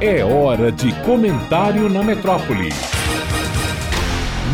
É hora de comentário na metrópole.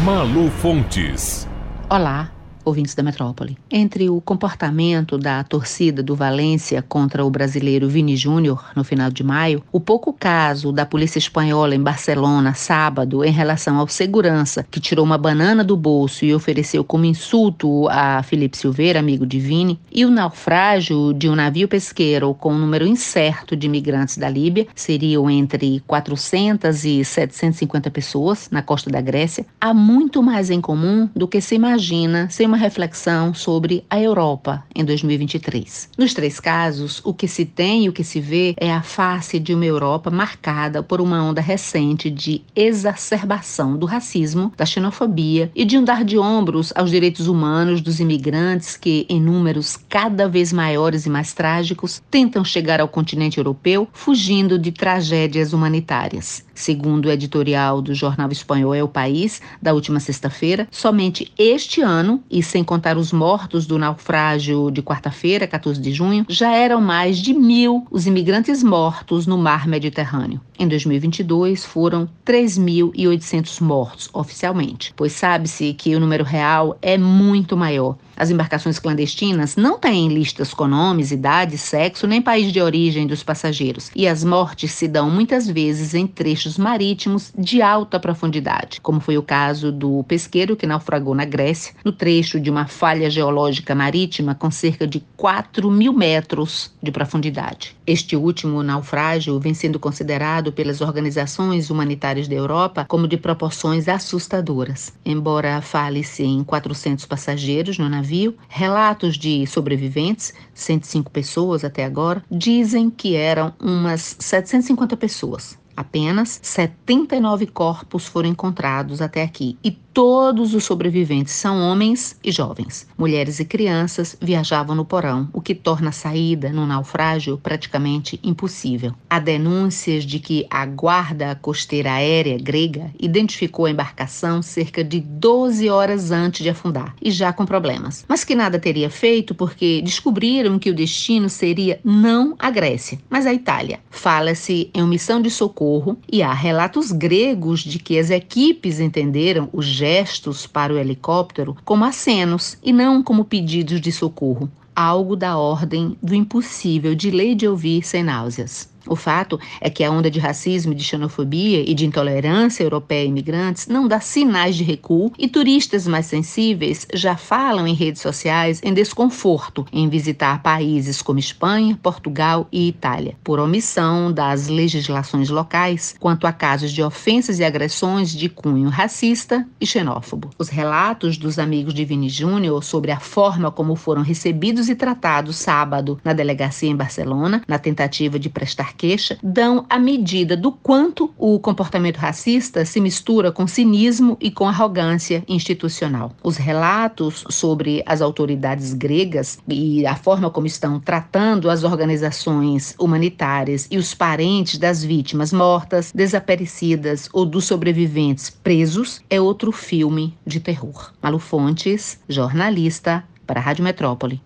Malu Fontes. Olá, ouvintes da metrópole. Entre o comportamento da torcida do Valência contra o brasileiro Vini Júnior no final de maio, o pouco caso da polícia espanhola em Barcelona sábado em relação ao segurança que tirou uma banana do bolso e ofereceu como insulto a Felipe Silveira, amigo de Vini, e o naufrágio de um navio pesqueiro com um número incerto de imigrantes da Líbia, seriam entre 400 e 750 pessoas na costa da Grécia, há muito mais em comum do que se imagina sem uma reflexão sobre a Europa em 2023. Nos três casos, o que se tem e o que se vê é a face de uma Europa marcada por uma onda recente de exacerbação do racismo, da xenofobia e de um dar de ombros aos direitos humanos dos imigrantes que, em números cada vez maiores e mais trágicos, tentam chegar ao continente europeu fugindo de tragédias humanitárias. Segundo o editorial do jornal espanhol o País, da última sexta-feira, somente este ano, e sem contar os mortos do naufrágio de quarta-feira, 14 de junho, já eram mais de mil os imigrantes mortos no mar Mediterrâneo. Em 2022, foram 3.800 mortos oficialmente, pois sabe-se que o número real é muito maior. As embarcações clandestinas não têm listas com nomes, idade, sexo nem país de origem dos passageiros, e as mortes se dão muitas vezes em trechos marítimos de alta profundidade, como foi o caso do pesqueiro que naufragou na Grécia, no trecho de uma falha geológica marítima com cerca de 4 mil metros de profundidade. Este último naufrágio vem sendo considerado pelas organizações humanitárias da Europa como de proporções assustadoras. Embora fale-se em 400 passageiros no navio, relatos de sobreviventes, 105 pessoas até agora, dizem que eram umas 750 pessoas. Apenas 79 corpos foram encontrados até aqui e todos os sobreviventes são homens e jovens. Mulheres e crianças viajavam no porão, o que torna a saída no naufrágio praticamente impossível. Há denúncias de que a Guarda Costeira Aérea grega identificou a embarcação cerca de 12 horas antes de afundar e já com problemas, mas que nada teria feito porque descobriram que o destino seria não a Grécia, mas a Itália. Fala-se em missão de socorro e há relatos gregos de que as equipes entenderam o gestos para o helicóptero como acenos e não como pedidos de socorro, algo da ordem do impossível de lei de ouvir sem náuseas. O fato é que a onda de racismo, de xenofobia e de intolerância europeia a imigrantes não dá sinais de recuo e turistas mais sensíveis já falam em redes sociais em desconforto em visitar países como Espanha, Portugal e Itália, por omissão das legislações locais quanto a casos de ofensas e agressões de cunho racista e xenófobo. Os relatos dos amigos de Vini Júnior sobre a forma como foram recebidos e tratados sábado na delegacia em Barcelona, na tentativa de prestar queixa dão a medida do quanto o comportamento racista se mistura com cinismo e com arrogância institucional. Os relatos sobre as autoridades gregas e a forma como estão tratando as organizações humanitárias e os parentes das vítimas mortas, desaparecidas ou dos sobreviventes presos é outro filme de terror. Malu Fontes, jornalista para a Rádio Metrópole.